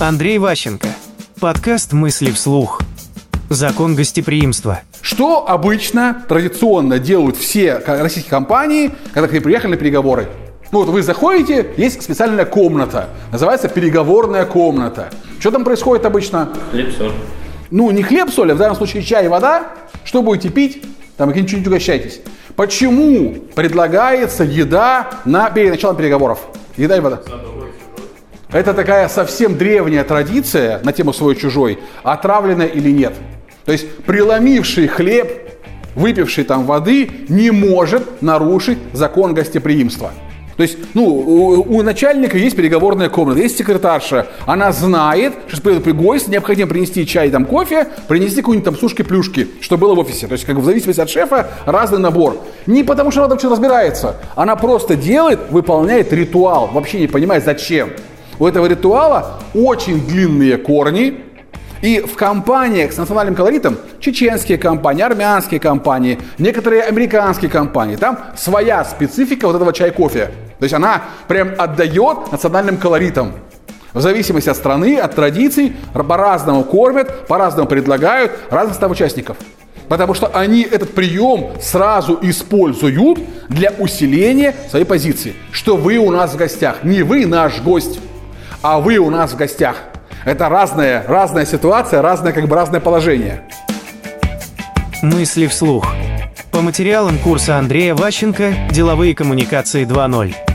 Андрей Ващенко. Подкаст «Мысли вслух». Закон гостеприимства. Что обычно, традиционно делают все российские компании, когда к ним приехали на переговоры? Ну вот вы заходите, есть специальная комната, называется переговорная комната. Что там происходит обычно? Хлеб, соль. Ну, не хлеб, соль, а в данном случае чай и вода. Что будете пить? Там не угощайтесь. Почему предлагается еда на, перед началом переговоров? Еда и вода. Это такая совсем древняя традиция на тему свой-чужой, отравленная или нет. То есть преломивший хлеб, выпивший там воды, не может нарушить закон гостеприимства. То есть, ну, у, у начальника есть переговорная комната, есть секретарша. Она знает, что придет гость, необходимо принести чай, там, кофе, принести какую-нибудь там сушки-плюшки, что было в офисе. То есть, как в зависимости от шефа, разный набор. Не потому, что она там что-то разбирается. Она просто делает, выполняет ритуал, вообще не понимает, зачем. У этого ритуала очень длинные корни, и в компаниях с национальным колоритом, чеченские компании, армянские компании, некоторые американские компании, там своя специфика вот этого чай-кофе. То есть она прям отдает национальным колоритам. В зависимости от страны, от традиций, по-разному кормят, по-разному предлагают разных состав участников. Потому что они этот прием сразу используют для усиления своей позиции. Что вы у нас в гостях. Не вы наш гость, а вы у нас в гостях. Это разная, разная ситуация, разное, как бы разное положение. Мысли вслух. По материалам курса Андрея Ващенко «Деловые коммуникации 2.0».